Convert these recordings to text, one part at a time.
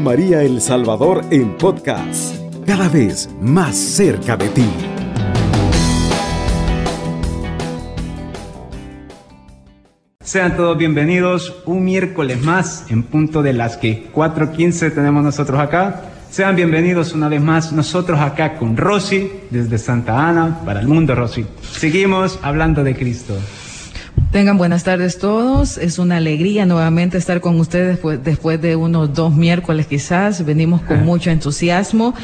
María El Salvador en podcast, cada vez más cerca de ti. Sean todos bienvenidos un miércoles más en punto de las que 4.15 tenemos nosotros acá. Sean bienvenidos una vez más nosotros acá con Rosy desde Santa Ana para el mundo Rosy. Seguimos hablando de Cristo. Tengan buenas tardes todos. Es una alegría nuevamente estar con ustedes después, después de unos dos miércoles quizás. Venimos con mucho entusiasmo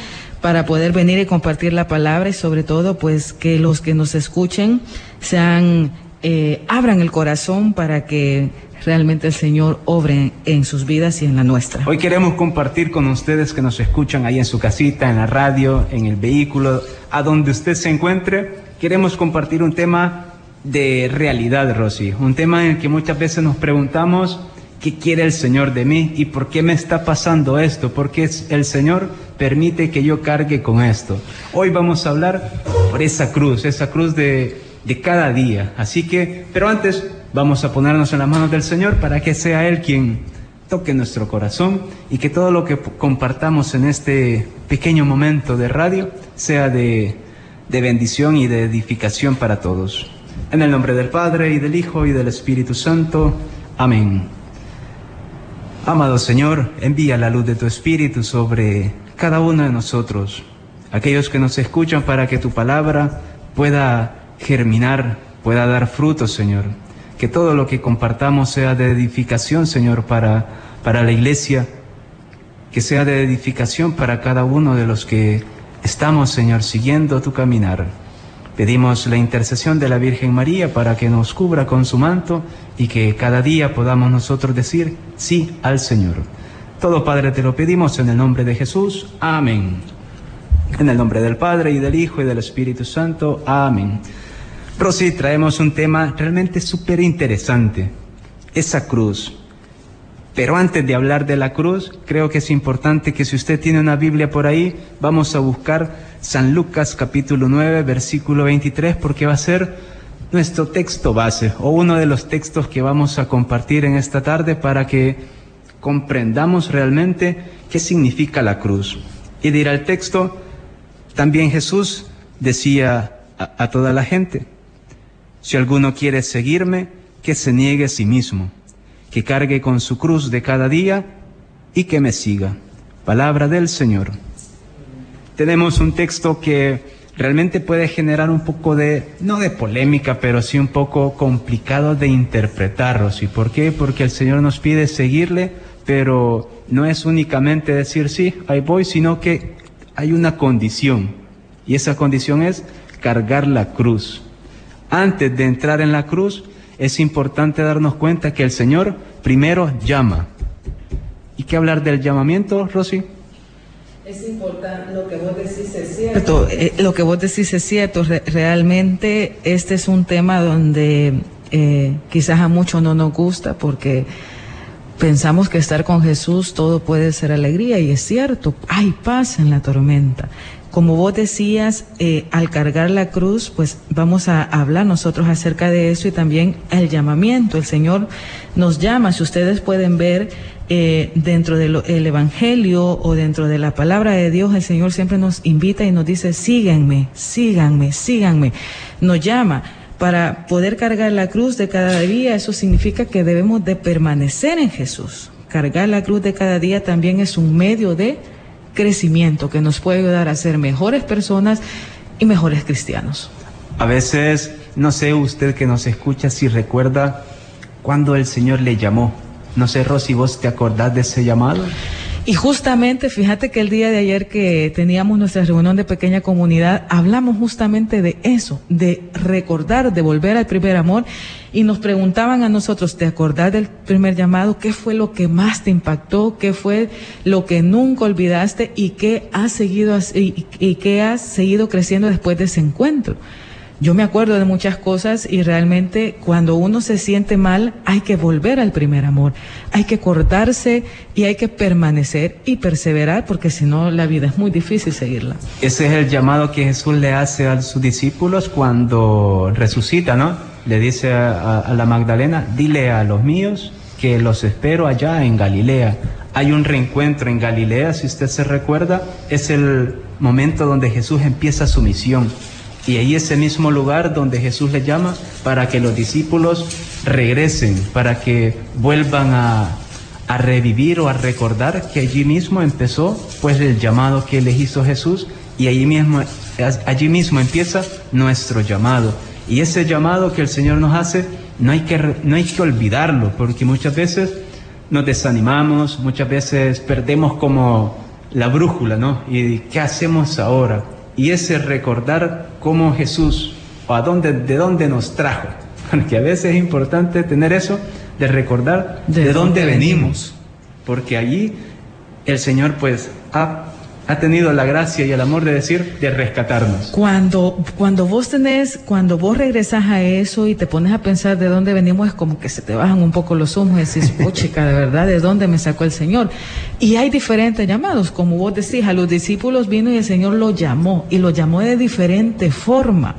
para poder venir y compartir la palabra y sobre todo pues que los que nos escuchen sean, eh, abran el corazón para que realmente el Señor obre en sus vidas y en la nuestra. Hoy queremos compartir con ustedes que nos escuchan ahí en su casita, en la radio, en el vehículo, a donde usted se encuentre. Queremos compartir un tema de realidad, Rosy. Un tema en el que muchas veces nos preguntamos qué quiere el Señor de mí y por qué me está pasando esto, por qué el Señor permite que yo cargue con esto. Hoy vamos a hablar por esa cruz, esa cruz de, de cada día. Así que, pero antes vamos a ponernos en las manos del Señor para que sea Él quien toque nuestro corazón y que todo lo que compartamos en este pequeño momento de radio sea de, de bendición y de edificación para todos. En el nombre del Padre y del Hijo y del Espíritu Santo. Amén. Amado Señor, envía la luz de tu Espíritu sobre cada uno de nosotros, aquellos que nos escuchan para que tu palabra pueda germinar, pueda dar frutos, Señor. Que todo lo que compartamos sea de edificación, Señor, para, para la iglesia, que sea de edificación para cada uno de los que estamos, Señor, siguiendo tu caminar. Pedimos la intercesión de la Virgen María para que nos cubra con su manto y que cada día podamos nosotros decir sí al Señor. Todo Padre te lo pedimos en el nombre de Jesús. Amén. En el nombre del Padre y del Hijo y del Espíritu Santo. Amén. Rosy, traemos un tema realmente súper interesante. Esa cruz. Pero antes de hablar de la cruz, creo que es importante que si usted tiene una Biblia por ahí, vamos a buscar San Lucas capítulo 9, versículo 23, porque va a ser nuestro texto base o uno de los textos que vamos a compartir en esta tarde para que comprendamos realmente qué significa la cruz. Y dirá el texto, también Jesús decía a, a toda la gente, si alguno quiere seguirme, que se niegue a sí mismo que cargue con su cruz de cada día y que me siga. Palabra del Señor. Tenemos un texto que realmente puede generar un poco de, no de polémica, pero sí un poco complicado de interpretarlos. ¿Y por qué? Porque el Señor nos pide seguirle, pero no es únicamente decir sí, ahí voy, sino que hay una condición. Y esa condición es cargar la cruz. Antes de entrar en la cruz, es importante darnos cuenta que el Señor primero llama. ¿Y qué hablar del llamamiento, Rosy? Es importante, lo que vos decís es cierto. Eh, lo que vos decís es cierto. Re realmente este es un tema donde eh, quizás a muchos no nos gusta porque pensamos que estar con Jesús todo puede ser alegría y es cierto, hay paz en la tormenta. Como vos decías, eh, al cargar la cruz, pues vamos a hablar nosotros acerca de eso y también el llamamiento. El Señor nos llama, si ustedes pueden ver eh, dentro del Evangelio o dentro de la palabra de Dios, el Señor siempre nos invita y nos dice, síganme, síganme, síganme. Nos llama para poder cargar la cruz de cada día, eso significa que debemos de permanecer en Jesús. Cargar la cruz de cada día también es un medio de crecimiento que nos puede ayudar a ser mejores personas y mejores cristianos. A veces, no sé usted que nos escucha si recuerda cuando el Señor le llamó. No sé, Rosy, ¿vos te acordás de ese llamado? Y justamente, fíjate que el día de ayer que teníamos nuestra reunión de pequeña comunidad, hablamos justamente de eso, de recordar, de volver al primer amor, y nos preguntaban a nosotros, ¿te acordás del primer llamado? ¿Qué fue lo que más te impactó? ¿Qué fue lo que nunca olvidaste? ¿Y qué has seguido, y, y qué has seguido creciendo después de ese encuentro? Yo me acuerdo de muchas cosas y realmente cuando uno se siente mal hay que volver al primer amor, hay que cortarse y hay que permanecer y perseverar porque si no la vida es muy difícil seguirla. Ese es el llamado que Jesús le hace a sus discípulos cuando resucita, ¿no? Le dice a, a la Magdalena, dile a los míos que los espero allá en Galilea. Hay un reencuentro en Galilea, si usted se recuerda, es el momento donde Jesús empieza su misión. Y ahí ese mismo lugar donde Jesús le llama para que los discípulos regresen, para que vuelvan a, a revivir o a recordar que allí mismo empezó pues el llamado que les hizo Jesús y allí mismo, allí mismo empieza nuestro llamado. Y ese llamado que el Señor nos hace, no hay que, no hay que olvidarlo, porque muchas veces nos desanimamos, muchas veces perdemos como la brújula, ¿no? ¿Y qué hacemos ahora? Y ese recordar cómo Jesús, o a dónde, de dónde nos trajo, porque a veces es importante tener eso, de recordar de, dónde, venimos, porque allí el Señor pues ha ha tenido la gracia y el amor de decir, de rescatarnos. Cuando, cuando vos tenés, cuando vos regresas a eso y te pones a pensar de dónde venimos, es como que se te bajan un poco los humos y decís, oh chica, de verdad, ¿de dónde me sacó el Señor? Y hay diferentes llamados, como vos decís, a los discípulos vino y el Señor lo llamó, y lo llamó de diferente forma.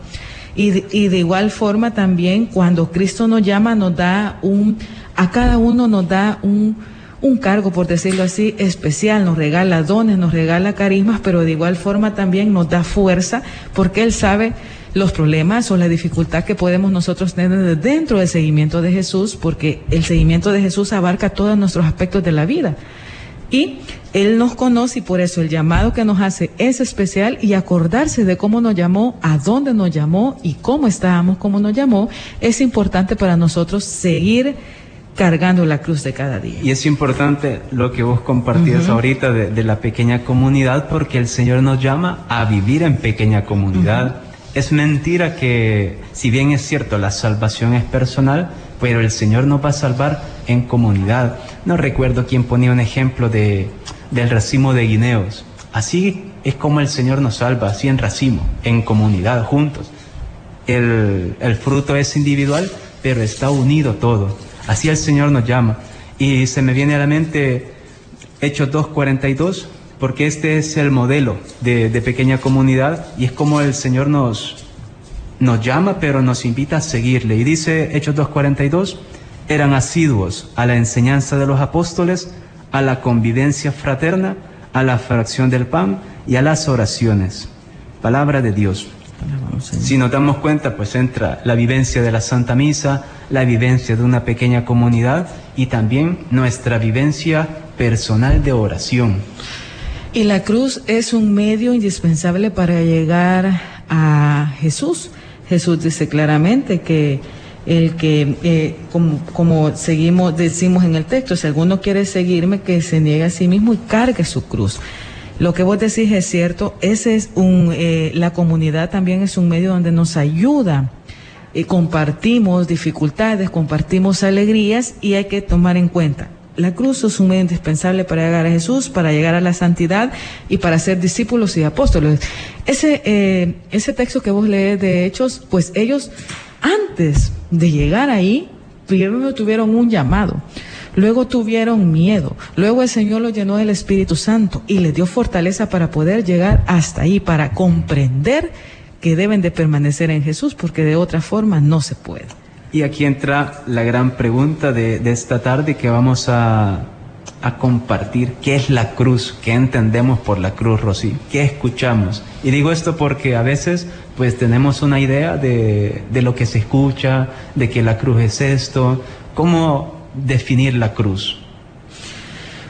Y, y de igual forma también, cuando Cristo nos llama, nos da un, a cada uno nos da un, un cargo, por decirlo así, especial, nos regala dones, nos regala carismas, pero de igual forma también nos da fuerza porque Él sabe los problemas o la dificultad que podemos nosotros tener dentro del seguimiento de Jesús, porque el seguimiento de Jesús abarca todos nuestros aspectos de la vida. Y Él nos conoce y por eso el llamado que nos hace es especial y acordarse de cómo nos llamó, a dónde nos llamó y cómo estábamos, cómo nos llamó, es importante para nosotros seguir cargando la cruz de cada día. Y es importante lo que vos compartías ahorita de, la pequeña comunidad porque el Señor nos llama a vivir en pequeña comunidad. Es mentira que, si bien es cierto, la salvación es personal, pero el Señor nos va a salvar en comunidad. No recuerdo quién ponía un ejemplo de, del racimo de guineos. Así es como el Señor nos salva, así en racimo, en comunidad, juntos. El, el fruto es individual, pero está unido todo. Así el Señor nos llama. Y se me viene a la mente Hechos 2.42, porque este es el modelo de, pequeña comunidad y es como el Señor nos, nos llama, pero nos invita a seguirle. Y dice Hechos 2.42, eran asiduos a la enseñanza de los apóstoles, a la convivencia fraterna, a la fracción del pan y a las oraciones. Palabra de Dios. Si nos damos cuenta, pues entra la vivencia de la Santa Misa, la vivencia de una pequeña comunidad y también nuestra vivencia personal de oración. Y la cruz es un medio indispensable para llegar a Jesús. Jesús dice claramente que el que, eh, como, como, seguimos, decimos en el texto, si alguno quiere seguirme, que se niegue a sí mismo y cargue su cruz. Lo que vos decís es cierto, ese es un, eh, la comunidad también es un medio donde nos ayuda, y compartimos dificultades, compartimos alegrías y hay que tomar en cuenta. La cruz es un medio indispensable para llegar a Jesús, para llegar a la santidad y para ser discípulos y apóstoles. Ese, eh, texto que vos lees de Hechos, pues ellos antes de llegar ahí, primero tuvieron un llamado. Luego tuvieron miedo. Luego el Señor los llenó del Espíritu Santo y les dio fortaleza para poder llegar hasta ahí, para comprender que deben de permanecer en Jesús, porque de otra forma no se puede. Y aquí entra la gran pregunta de, esta tarde que vamos a, a, compartir. ¿Qué es la cruz? ¿Qué entendemos por la cruz, Rosy? ¿Qué escuchamos? Y digo esto porque a veces pues tenemos una idea de, de lo que se escucha, de que la cruz es esto. ¿Cómo definir la cruz.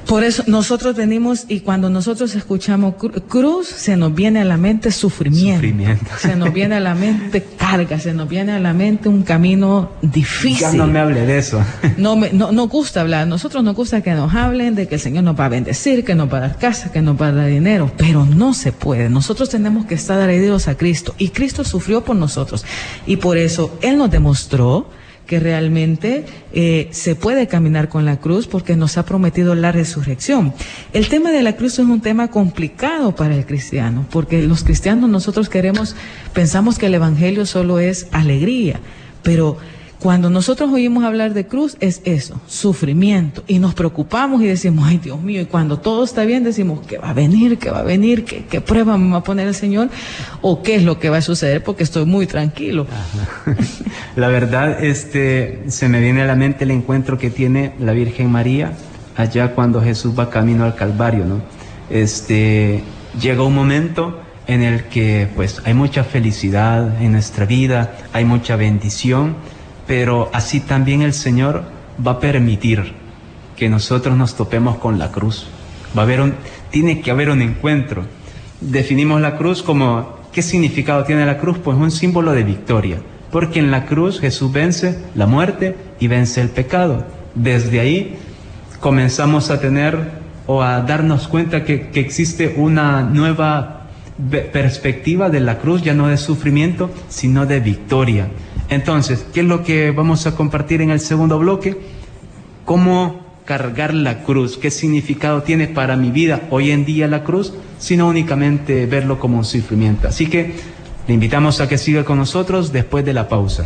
Por eso nosotros venimos y cuando nosotros escuchamos cruz, se nos viene a la mente sufrimiento, Se nos viene a la mente carga, se nos viene a la mente un camino difícil. Ya no me hable de eso. No, me, no nos gusta hablar. Nosotros nos gusta que nos hablen de que el Señor nos va a bendecir, que nos va a dar casa, que nos va a dar dinero. Pero no se puede. Nosotros tenemos que estar adheridos a Cristo. Y Cristo sufrió por nosotros. Y por eso Él nos demostró que realmente eh, se puede caminar con la cruz porque nos ha prometido la resurrección. El tema de la cruz es un tema complicado para el cristiano, porque los cristianos nosotros queremos, pensamos que el Evangelio solo es alegría, pero Cuando nosotros oímos hablar de cruz es eso, sufrimiento. Y nos preocupamos y decimos, ay Dios mío, y cuando todo está bien decimos, ¿qué va a venir? ¿Qué va a venir? ¿Qué, qué prueba me va a poner el Señor? ¿O qué es lo que va a suceder? Porque estoy muy tranquilo. La verdad, este, se me viene a la mente el encuentro que tiene la Virgen María allá cuando Jesús va camino al Calvario, ¿no? Este, llega un momento en el que pues hay mucha felicidad en nuestra vida, hay mucha bendición, pero así también el Señor va a permitir que nosotros nos topemos con la cruz. Va a haber un, tiene que haber un encuentro. Definimos la cruz como, ¿qué significado tiene la cruz? Pues un símbolo de victoria, porque en la cruz Jesús vence la muerte y vence el pecado. Desde ahí comenzamos a tener o a darnos cuenta que, que existe una nueva perspectiva de la cruz, ya no de sufrimiento, sino de victoria. Entonces, ¿qué es lo que vamos a compartir en el segundo bloque? ¿Cómo cargar la cruz? ¿Qué significado tiene para mi vida hoy en día la cruz? Sino únicamente verlo como un sufrimiento. Así que le invitamos a que siga con nosotros después de la pausa.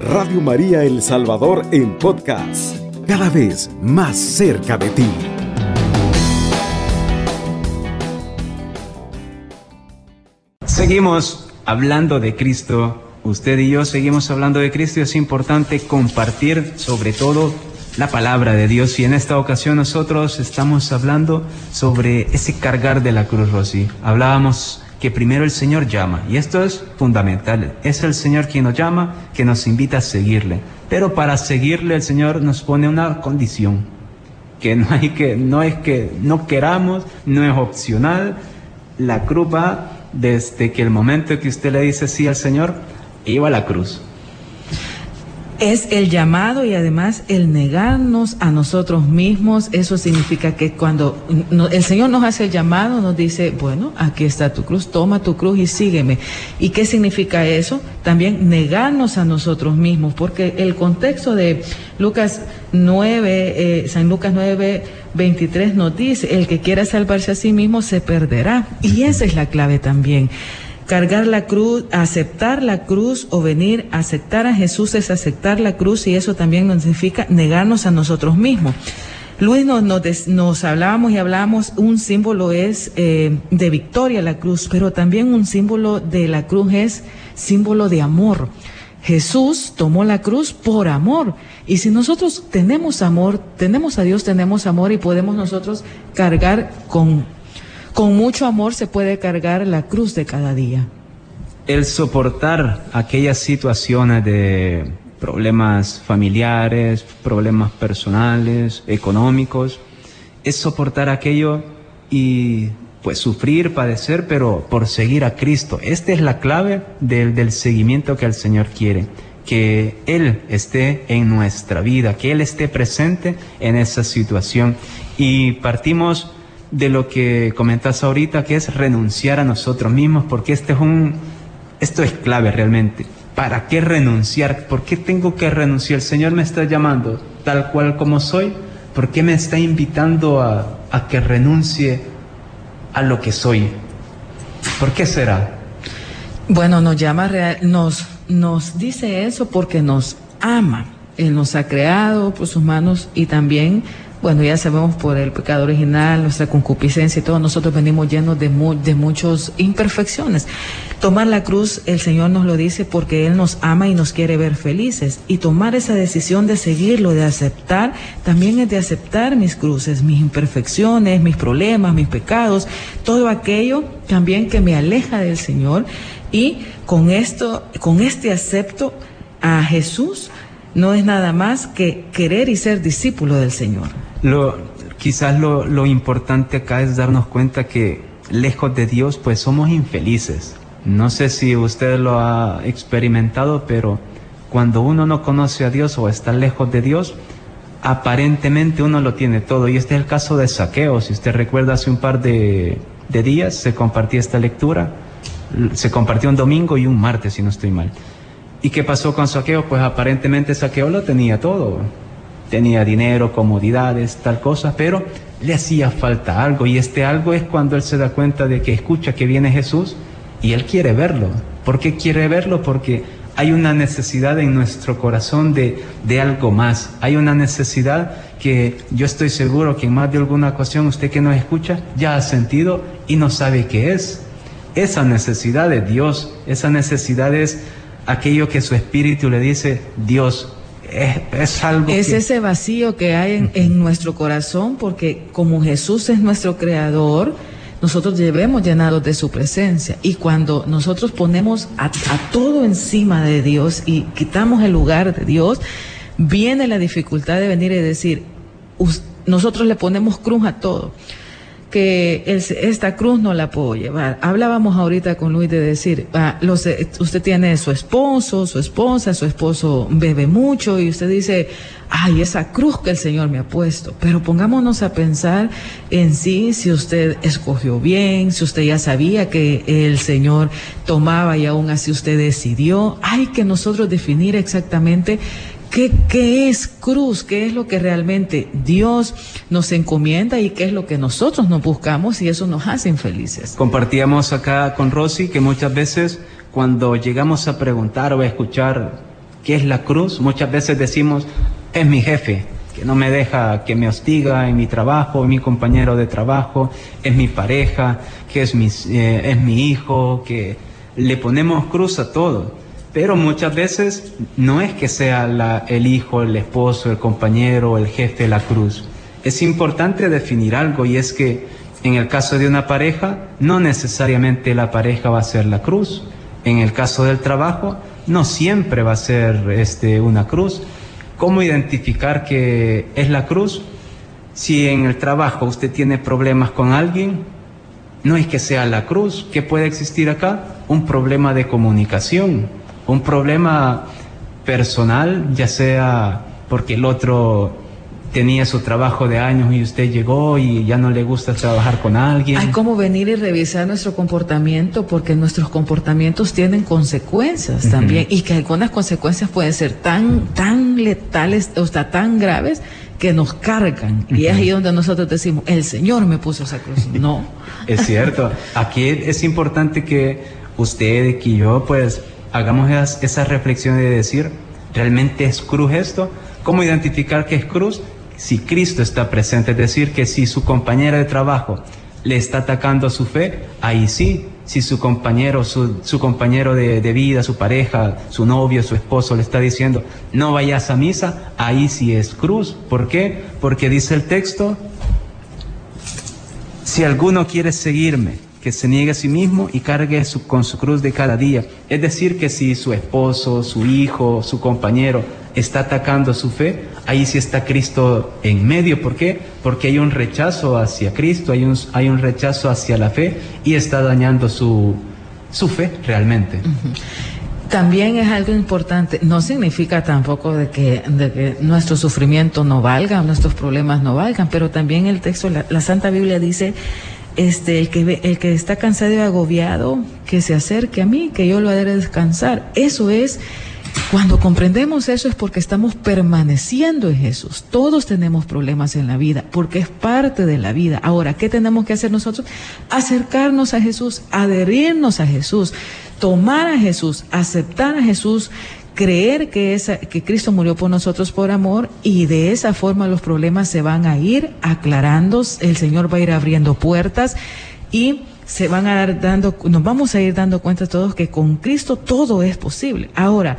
Radio María El Salvador en podcast, cada vez más cerca de ti. Seguimos hablando de Cristo. Usted y yo seguimos hablando de Cristo y es importante compartir sobre todo la palabra de Dios. Y en esta ocasión nosotros estamos hablando sobre ese cargar de la cruz, Rosy. Hablábamos que primero el Señor llama, y esto es fundamental. Es el Señor quien nos llama, que nos invita a seguirle. Pero para seguirle el Señor nos pone una condición, que no hay que, no es que no queramos, no es opcional. La cruz va desde que el momento que usted le dice sí al Señor, iba a la cruz. Es el llamado y además el negarnos a nosotros mismos. Eso significa que cuando el Señor nos hace el llamado, nos dice, bueno, aquí está tu cruz, toma tu cruz y sígueme. ¿Y qué significa eso? También negarnos a nosotros mismos, porque el contexto de Lucas 9, eh, San Lucas 9, 23 nos dice, el que quiera salvarse a sí mismo se perderá. Y esa es la clave también. Cargar la cruz, aceptar la cruz o venir a aceptar a Jesús es aceptar la cruz y eso también nos significa negarnos a nosotros mismos. Luis, nos, nos, hablábamos y hablábamos, un símbolo es eh, de victoria la cruz, pero también un símbolo de la cruz es símbolo de amor. Jesús tomó la cruz por amor. Y si nosotros tenemos amor, tenemos a Dios, tenemos amor y podemos nosotros cargar con con mucho amor se puede cargar la cruz de cada día. El soportar aquellas situaciones de problemas familiares, problemas personales, económicos, es soportar aquello y pues sufrir, padecer, pero por seguir a Cristo. Esta es la clave del, del seguimiento que el Señor quiere, que Él esté en nuestra vida, que Él esté presente en esa situación. Y partimos de lo que comentas ahorita, que es renunciar a nosotros mismos, porque este es un, esto es clave realmente. ¿Para qué renunciar? ¿Por qué tengo que renunciar? El Señor me está llamando tal cual como soy. ¿Por qué me está invitando a, a que renuncie a lo que soy? ¿Por qué será? Bueno, nos llama, nos, nos dice eso porque nos ama. Él nos ha creado por sus manos y también bueno, ya sabemos por el pecado original, nuestra concupiscencia y todo, nosotros venimos llenos de, de muchas imperfecciones. Tomar la cruz, el Señor nos lo dice porque Él nos ama y nos quiere ver felices. Y tomar esa decisión de seguirlo, de aceptar, también es de aceptar mis cruces, mis imperfecciones, mis problemas, mis pecados, todo aquello también que me aleja del Señor. Y con esto, con este acepto a Jesús, no es nada más que querer y ser discípulo del Señor. Lo, quizás lo, lo importante acá es darnos cuenta que lejos de Dios pues somos infelices. No sé si usted lo ha experimentado, pero cuando uno no conoce a Dios o está lejos de Dios, aparentemente uno lo tiene todo. Y este es el caso de Saqueo. Si usted recuerda, hace un par de, de días se compartió esta lectura. Se compartió un domingo y un martes, si no estoy mal. ¿Y qué pasó con Saqueo? Pues aparentemente Saqueo lo tenía todo tenía dinero, comodidades, tal cosa, pero le hacía falta algo y este algo es cuando él se da cuenta de que escucha que viene Jesús y Él quiere verlo. ¿Por qué quiere verlo? Porque hay una necesidad en nuestro corazón de, de, algo más. Hay una necesidad que yo estoy seguro que en más de alguna ocasión usted que nos escucha ya ha sentido y no sabe qué es. Esa necesidad de Dios, esa necesidad es aquello que su espíritu le dice, Dios, es, es algo... Es ese vacío que hay en, en nuestro corazón porque como Jesús es nuestro creador, nosotros llevemos llenados de su presencia. Y cuando nosotros ponemos a, a, todo encima de Dios y quitamos el lugar de Dios, viene la dificultad de venir y decir, nosotros le ponemos cruz a todo que el, esta cruz no la puedo llevar. Hablábamos ahorita con Luis de decir, ah, los, usted tiene su esposo, su esposa, su esposo bebe mucho y usted dice, ay, esa cruz que el Señor me ha puesto. Pero pongámonos a pensar en sí, si usted escogió bien, si usted ya sabía que el Señor tomaba y aún así usted decidió. Hay que nosotros definir exactamente ¿Qué, ¿Qué, es cruz? ¿Qué es lo que realmente Dios nos encomienda y qué es lo que nosotros nos buscamos y eso nos hace infelices? Compartíamos acá con Rosy que muchas veces cuando llegamos a preguntar o a escuchar qué es la cruz, muchas veces decimos, es mi jefe, que no me deja, que me hostiga en mi trabajo, mi compañero de trabajo, es mi pareja, que es mi, eh, es mi hijo, que le ponemos cruz a todo. Pero muchas veces no es que sea la, el hijo, el esposo, el compañero, el jefe la cruz. Es importante definir algo y es que en el caso de una pareja, no necesariamente la pareja va a ser la cruz. En el caso del trabajo, no siempre va a ser este, una cruz. ¿Cómo identificar que es la cruz? Si en el trabajo usted tiene problemas con alguien, no es que sea la cruz. ¿Qué puede existir acá? Un problema de comunicación un problema personal, ya sea porque el otro tenía su trabajo de años y usted llegó y ya no le gusta trabajar con alguien. Hay como venir y revisar nuestro comportamiento porque nuestros comportamientos tienen consecuencias uh -huh. también y que algunas consecuencias pueden ser tan, tan letales, o sea, tan graves que nos cargan. Uh -huh. Y es ahí donde nosotros decimos, el Señor me puso esa cruz. No. es cierto. Aquí es importante que usted y que yo pues hagamos esas, esa reflexión de decir, ¿realmente es cruz esto? ¿Cómo identificar que es cruz? Si Cristo está presente, es decir, que si su compañera de trabajo le está atacando su fe, ahí sí. Si su compañero, su, su compañero de, de, vida, su pareja, su novio, su esposo le está diciendo, no vayas a misa, ahí sí es cruz. ¿Por qué? Porque dice el texto, si alguno quiere seguirme, que se niegue a sí mismo y cargue su, con su cruz de cada día. Es decir, que si su esposo, su hijo, su compañero está atacando su fe, ahí sí está Cristo en medio. ¿Por qué? Porque hay un rechazo hacia Cristo, hay un, hay un rechazo hacia la fe y está dañando su, su fe realmente. También es algo importante, no significa tampoco de que, de que, nuestro sufrimiento no valga, nuestros problemas no valgan, pero también el texto, la, la Santa Biblia dice este, el que, el que está cansado y agobiado, que se acerque a mí, que yo lo haré descansar. Eso es, cuando comprendemos eso es porque estamos permaneciendo en Jesús. Todos tenemos problemas en la vida, porque es parte de la vida. Ahora, ¿qué tenemos que hacer nosotros? Acercarnos a Jesús, adherirnos a Jesús, tomar a Jesús, aceptar a Jesús, creer que, esa, que Cristo murió por nosotros por amor y de esa forma los problemas se van a ir aclarando, el Señor va a ir abriendo puertas y se van a dar dando, nos vamos a ir dando cuenta todos que con Cristo todo es posible. Ahora,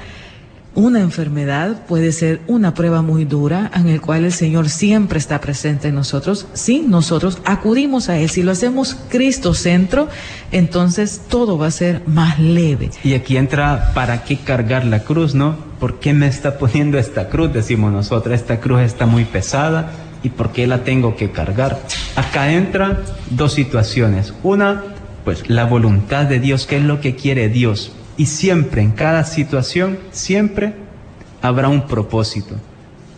una enfermedad puede ser una prueba muy dura en el cual el Señor siempre está presente en nosotros. Si nosotros acudimos a Él, si lo hacemos Cristo centro, entonces todo va a ser más leve. Y aquí entra, ¿para qué cargar la cruz, no? ¿Por qué me está poniendo esta cruz? Decimos nosotros, esta cruz está muy pesada y ¿por qué la tengo que cargar? Acá entran dos situaciones. Una, pues la voluntad de Dios, ¿qué es lo que quiere Dios? Y siempre, en cada situación, siempre habrá un propósito.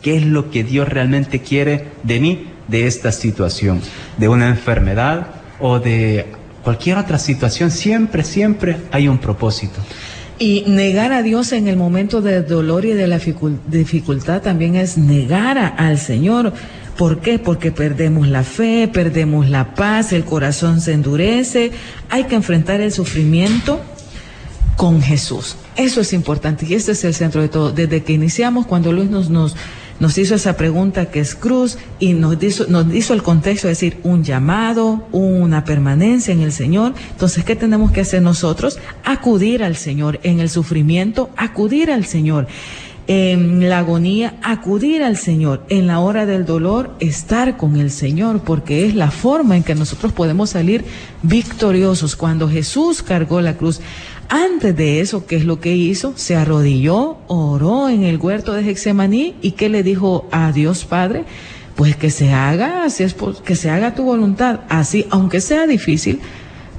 ¿Qué es lo que Dios realmente quiere de mí, de esta situación? De una enfermedad o de cualquier otra situación, siempre, siempre hay un propósito. Y negar a Dios en el momento del dolor y de la dificultad también es negar al Señor, ¿Por qué? Porque perdemos la fe, perdemos la paz, el corazón se endurece. Hay que enfrentar el sufrimiento con Jesús. Eso es importante y este es el centro de todo. Desde que iniciamos, cuando Luis nos, nos, nos hizo esa pregunta que es cruz y nos hizo, nos hizo el contexto de decir un llamado, una permanencia en el Señor. Entonces, ¿qué tenemos que hacer nosotros? Acudir al Señor en el sufrimiento, acudir al Señor en la agonía, acudir al Señor, en la hora del dolor, estar con el Señor, porque es la forma en que nosotros podemos salir victoriosos. Cuando Jesús cargó la cruz, antes de eso, ¿qué es lo que hizo? Se arrodilló, oró en el huerto de Hexemaní y ¿qué le dijo a Dios Padre? Pues que se haga, así es, que se haga tu voluntad, así, aunque sea difícil,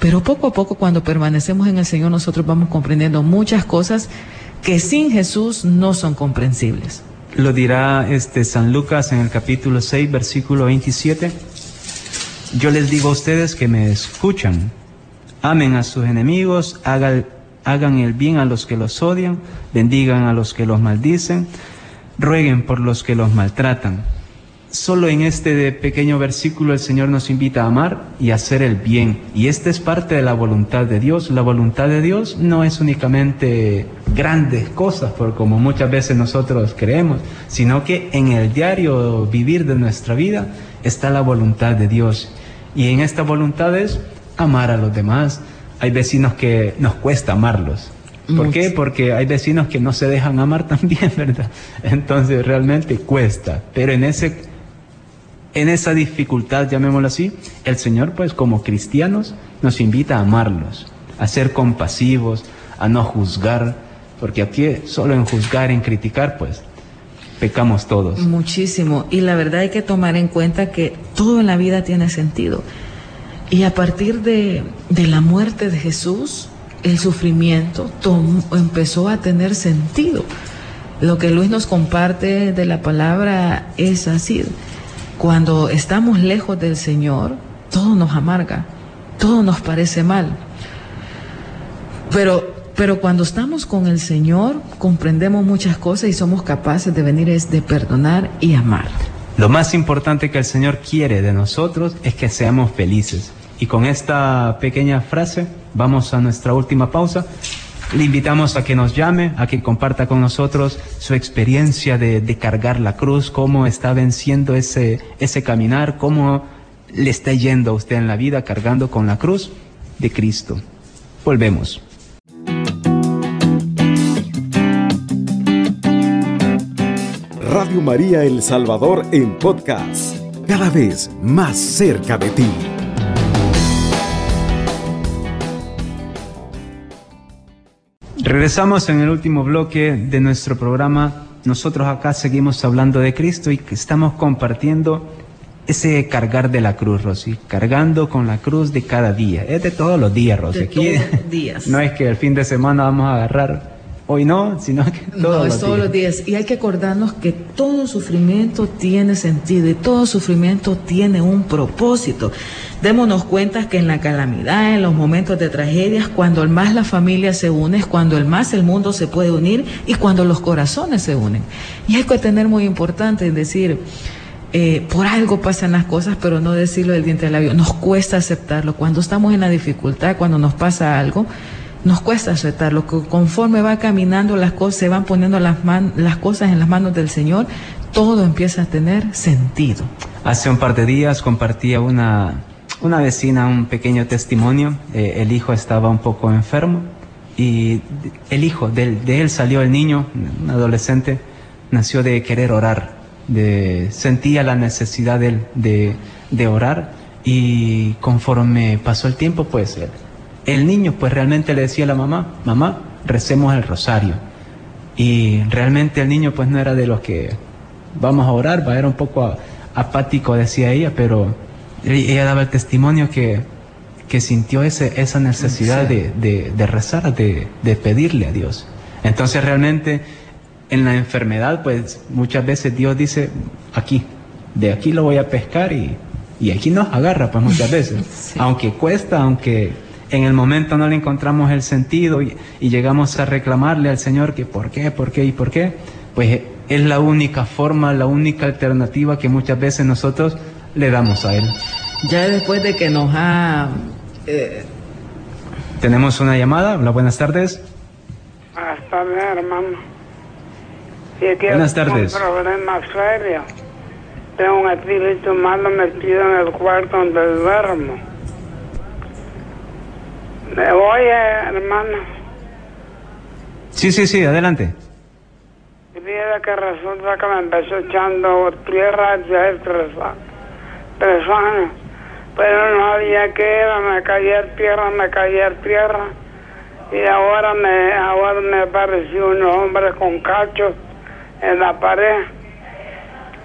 pero poco a poco cuando permanecemos en el Señor nosotros vamos comprendiendo muchas cosas que sin Jesús no son comprensibles. Lo dirá este San Lucas en el capítulo 6, versículo 27. Yo les digo a ustedes que me escuchan, amen a sus enemigos, hagan, hagan el bien a los que los odian, bendigan a los que los maldicen, rueguen por los que los maltratan. Solo en este pequeño versículo el Señor nos invita a amar y a hacer el bien. Y esta es parte de la voluntad de Dios. La voluntad de Dios no es únicamente grandes cosas, por como muchas veces nosotros creemos, sino que en el diario vivir de nuestra vida está la voluntad de Dios. Y en esta voluntad es amar a los demás. Hay vecinos que nos cuesta amarlos. ¿Por qué? Porque hay vecinos que no se dejan amar también, ¿verdad? Entonces realmente cuesta. Pero en ese en esa dificultad, llamémoslo así, el Señor, pues como cristianos, nos invita a amarlos, a ser compasivos, a no juzgar, porque aquí solo en juzgar, en criticar, pues pecamos todos. Muchísimo. Y la verdad hay que tomar en cuenta que todo en la vida tiene sentido. Y a partir de, de la muerte de Jesús, el sufrimiento empezó a tener sentido. Lo que Luis nos comparte de la palabra es así. Cuando estamos lejos del Señor, todo nos amarga, todo nos parece mal. Pero, pero cuando estamos con el Señor, comprendemos muchas cosas y somos capaces de venir es de perdonar y amar. Lo más importante que el Señor quiere de nosotros es que seamos felices. Y con esta pequeña frase vamos a nuestra última pausa le invitamos a que nos llame, a que comparta con nosotros su experiencia de, cargar la cruz, cómo está venciendo ese, ese caminar, cómo le está yendo a usted en la vida cargando con la cruz de Cristo. Volvemos. Radio María El Salvador en podcast, cada vez más cerca de ti. Regresamos en el último bloque de nuestro programa. Nosotros acá seguimos hablando de Cristo y estamos compartiendo ese cargar de la cruz, Rosy, cargando con la cruz de cada día. Es de todos los días, Rosy. De todos los días. No es que el fin de semana vamos a agarrar Hoy no, sino que todos, no, es todos los días. Y hay que acordarnos que todo sufrimiento tiene sentido y todo sufrimiento tiene un propósito. Démonos cuenta que en la calamidad, en los momentos de tragedias, cuando más la familia se une, es cuando el más el mundo se puede unir y cuando los corazones se unen. Y hay que tener muy importante decir, eh, por algo pasan las cosas, pero no decirlo del diente del labio. Nos cuesta aceptarlo. Cuando estamos en la dificultad, cuando nos pasa algo, nos cuesta aceptarlo, conforme va caminando las cosas, se van poniendo las, las cosas en las manos del Señor, todo empieza a tener sentido. Hace un par de días compartía una, una vecina un pequeño testimonio, eh, el hijo estaba un poco enfermo y el hijo, de, de, él salió el niño, un adolescente, nació de querer orar, de, sentía la necesidad de, de, de orar y conforme pasó el tiempo, pues el niño pues realmente le decía a la mamá, mamá, recemos el rosario. Y realmente el niño pues no era de los que vamos a orar, va, era un poco apático, decía ella, pero ella daba el testimonio que, que sintió ese, esa necesidad de, de, de, rezar, de, de pedirle a Dios. Entonces realmente en la enfermedad pues muchas veces Dios dice, aquí, de aquí lo voy a pescar y, y aquí nos agarra pues muchas veces. sí. Aunque cuesta, aunque en el momento no le encontramos el sentido y, y, llegamos a reclamarle al Señor que por qué, por qué y por qué, pues es la única forma, la única alternativa que muchas veces nosotros le damos a Él. Ya después de que nos ha... Eh, Tenemos una llamada. Hola, buenas tardes. Buenas tardes, hermano. buenas tardes. Un problema serio. Tengo un espíritu malo metido en el cuarto donde duermo. Me voy, eh, hermano. Sí, sí, sí, adelante. Mira que resulta que me empezó echando tierra ya tres, tres años. Pero no había que ir, me caía tierra, me caía tierra. Y ahora me, ahora me apareció un hombre con cachos en la pared.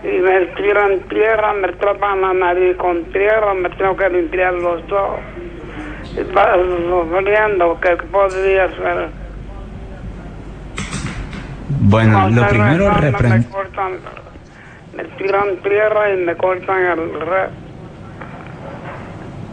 Y me tiran tierra, me tapan la nariz con tierra, me tengo que limpiar los ojos. Sufriendo, ¿qué podría ser? Bueno, lo primero reprender. Me, me tiran tierra y me cortan el red.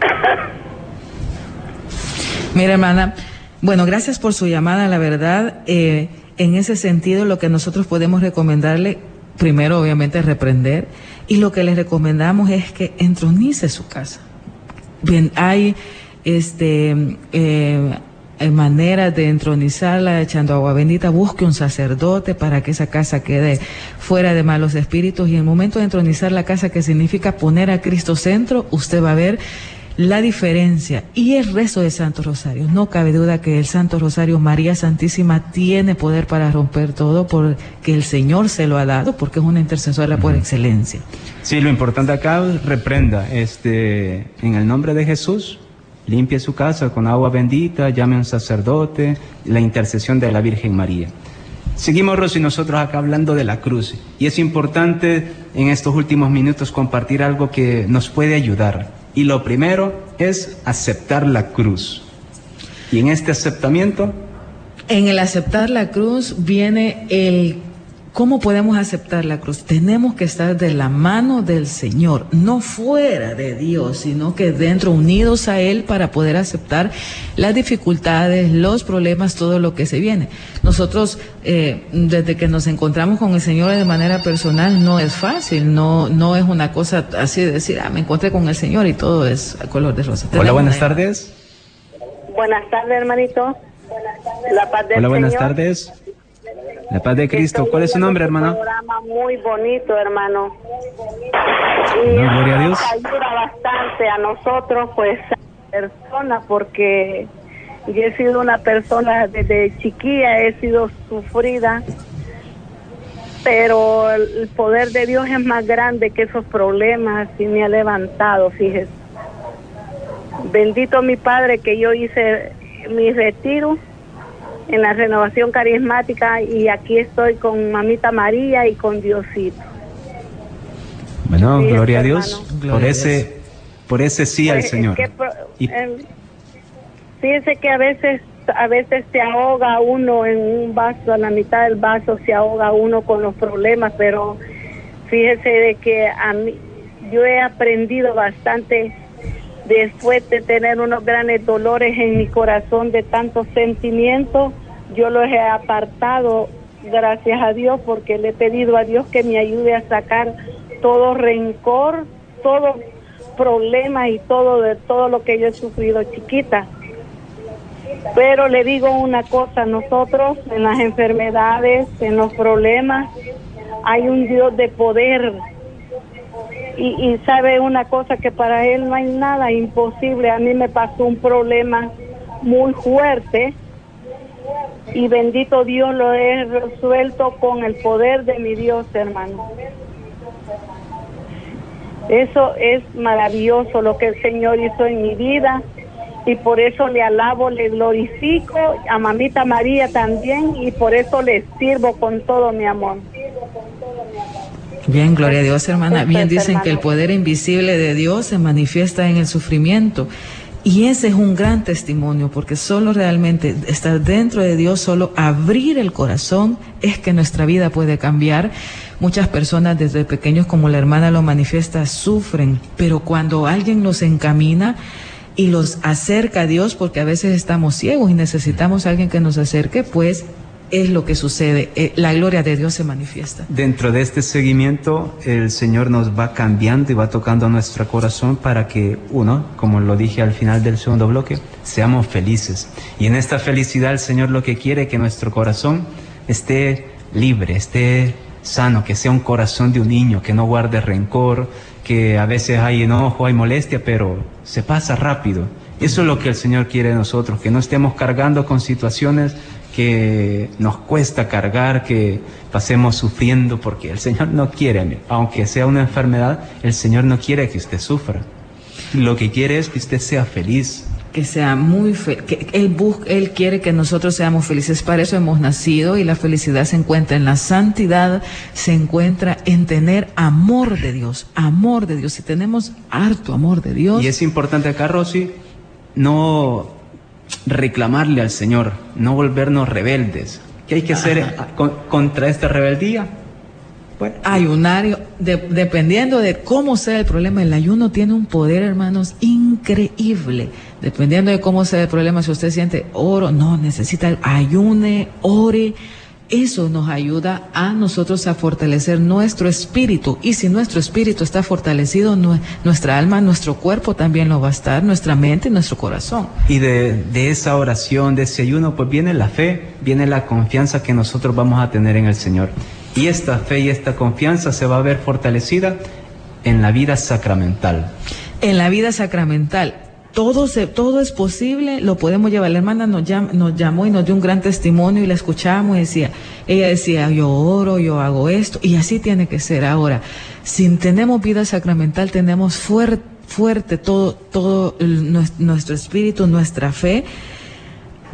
Mira, hermana, bueno, gracias por su llamada. La verdad, eh, en ese sentido, lo que nosotros podemos recomendarle, primero, obviamente, es reprender. Y lo que le recomendamos es que entronice su casa. Bien, hay este eh, maneras de entronizarla echando agua bendita, busque un sacerdote para que esa casa quede fuera de malos espíritus y en el momento de entronizar la casa, que significa poner a Cristo centro, usted va a ver la diferencia y el resto de Santo Rosario. No cabe duda que el Santo Rosario María Santísima tiene poder para romper todo porque el Señor se lo ha dado porque es una intercesora por excelencia. Sí, lo importante acá reprenda este en el nombre de Jesús. Limpie su casa con agua bendita, llame a un sacerdote, la intercesión de la Virgen María. Seguimos, Rosy, nosotros acá hablando de la cruz. Y es importante en estos últimos minutos compartir algo que nos puede ayudar. Y lo primero es aceptar la cruz. Y en este aceptamiento... En el aceptar la cruz viene el ¿Cómo podemos aceptar la cruz? Tenemos que estar de la mano del Señor, no fuera de Dios, sino que dentro, unidos a Él para poder aceptar las dificultades, los problemas, todo lo que se viene. Nosotros, eh, desde que nos encontramos con el Señor de manera personal, no es fácil, no, no es una cosa así de decir, ah, me encontré con el Señor y todo es a color de rosa. Hola, buenas tardes. Buenas tardes, hermanito. La paz del Hola, buenas tardes. La paz de Cristo. ¿Cuál es su nombre, hermano? Un programa muy bonito, hermano. Y gloria a Dios. ayuda bastante a nosotros, pues, persona, porque yo he sido una persona desde chiquilla, he sido sufrida, pero el poder de Dios es más grande que esos problemas y me ha levantado, fíjese. Bendito mi Padre que yo hice mi retiro en la renovación carismática y aquí estoy con mamita María y con Diosito. Bueno, gloria a Dios por ese por ese sí al pues, Señor. fíjese que a veces a veces se ahoga uno en un vaso, a la mitad del vaso se ahoga uno con los problemas, pero fíjese de que a mí yo he aprendido bastante después de tener unos grandes dolores en mi corazón de tantos sentimientos, yo los he apartado, gracias a Dios, porque le he pedido a Dios que me ayude a sacar todo rencor, todo problema y todo de todo lo que yo he sufrido chiquita. Pero le digo una cosa, nosotros en las enfermedades, en los problemas, hay un Dios de poder, y, sabe una cosa que para él no hay nada imposible. A mí me pasó un problema muy fuerte y bendito Dios lo he resuelto con el poder de mi Dios, hermano. Eso es maravilloso lo que el Señor hizo en mi vida y por eso le alabo, le glorifico a mamita María también y por eso le sirvo con todo mi amor. Bien, gloria a Dios, hermana. Bien dicen que el poder invisible de Dios se manifiesta en el sufrimiento. Y ese es un gran testimonio, porque solo realmente estar dentro de Dios, solo abrir el corazón, es que nuestra vida puede cambiar. Muchas personas desde pequeños, como la hermana lo manifiesta, sufren, pero cuando alguien los encamina y los acerca a Dios, porque a veces estamos ciegos y necesitamos a alguien que nos acerque, pues es lo que sucede. Eh, la gloria de Dios se manifiesta. Dentro de este seguimiento, el Señor nos va cambiando y va tocando nuestro corazón para que, uno, como lo dije al final del segundo bloque, seamos felices. Y en esta felicidad el Señor lo que quiere es que nuestro corazón esté libre, esté sano, que sea un corazón de un niño, que no guarde rencor, que a veces hay enojo, hay molestia, pero se pasa rápido. Eso es lo que el Señor quiere de nosotros, que no estemos cargando con situaciones que nos cuesta cargar, que pasemos sufriendo, porque el Señor no quiere, aunque sea una enfermedad, el Señor no quiere que usted sufra. Lo que quiere es que usted sea feliz, que sea muy que él él quiere que nosotros seamos felices. Para eso hemos nacido y la felicidad se encuentra en la santidad se encuentra en tener amor de Dios amor de Dios. Si tenemos harto amor de Dios. Y es importante acá Rosy no reclamarle al Señor no volvernos rebeldes ¿qué hay que hacer contra esta rebeldía Ayunar, dependiendo de cómo sea el problema, el ayuno tiene un poder, hermanos, increíble. Dependiendo de cómo sea el problema, si usted siente oro, no, necesita ayune, ore. Eso nos ayuda a nosotros a fortalecer nuestro espíritu. Y si nuestro espíritu está fortalecido, nuestra alma, nuestro cuerpo también lo va a estar, nuestra mente nuestro corazón. Y de, de esa oración, de ese ayuno, pues viene la fe, viene la confianza que nosotros vamos a tener en el Señor. Y esta fe y esta confianza se va a ver fortalecida en la vida sacramental. En la vida sacramental. Todo, se, todo es posible, lo podemos llevar. La hermana nos, nos llamó y nos dio un gran testimonio y la escuchamos y decía, ella decía, yo oro, yo hago esto, y así tiene que ser. Ahora, si tenemos vida sacramental, tenemos fuerte, fuerte todo, todo nuestro espíritu, nuestra fe,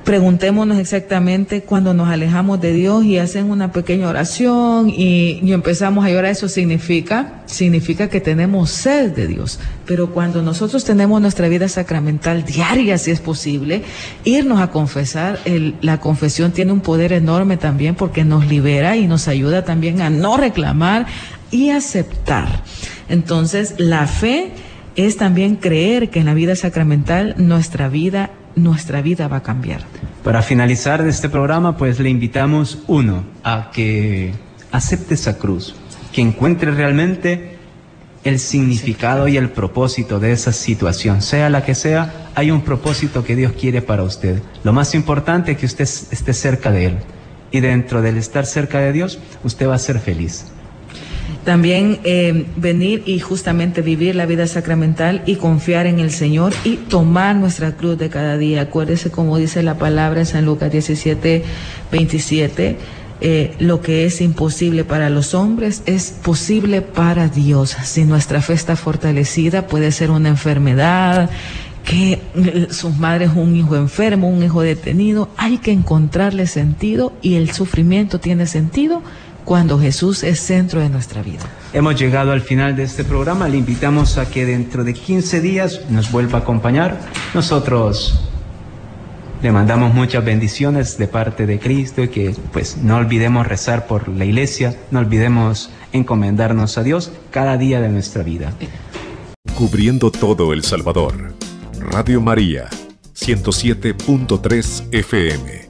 preguntémonos exactamente cuando nos alejamos de Dios y hacen una pequeña oración y, empezamos a llorar, eso significa, significa que tenemos sed de Dios. Pero cuando nosotros tenemos nuestra vida sacramental diaria, si es posible, irnos a confesar, la confesión tiene un poder enorme también porque nos libera y nos ayuda también a no reclamar y aceptar. Entonces, la fe es también creer que en la vida sacramental nuestra vida nuestra vida va a cambiar. Para finalizar de este programa, pues le invitamos, uno, a que acepte esa cruz, que encuentre realmente el significado y el propósito de esa situación, sea la que sea, hay un propósito que Dios quiere para usted. Lo más importante es que usted esté cerca de Él. Y dentro del estar cerca de Dios, usted va a ser feliz. También eh, venir y justamente vivir la vida sacramental y confiar en el Señor y tomar nuestra cruz de cada día. Acuérdese como dice la palabra en San Lucas 17, 27. Eh, lo que es imposible para los hombres es posible para Dios. Si nuestra fe está fortalecida, puede ser una enfermedad, que eh, sus madres un hijo enfermo, un hijo detenido, hay que encontrarle sentido y el sufrimiento tiene sentido cuando Jesús es centro de nuestra vida. Hemos llegado al final de este programa. Le invitamos a que dentro de 15 días nos vuelva a acompañar. Nosotros le mandamos muchas bendiciones de parte de Cristo y que pues no olvidemos rezar por la iglesia, no olvidemos encomendarnos a Dios cada día de nuestra vida. Cubriendo todo El Salvador. Radio María, 107.3 FM.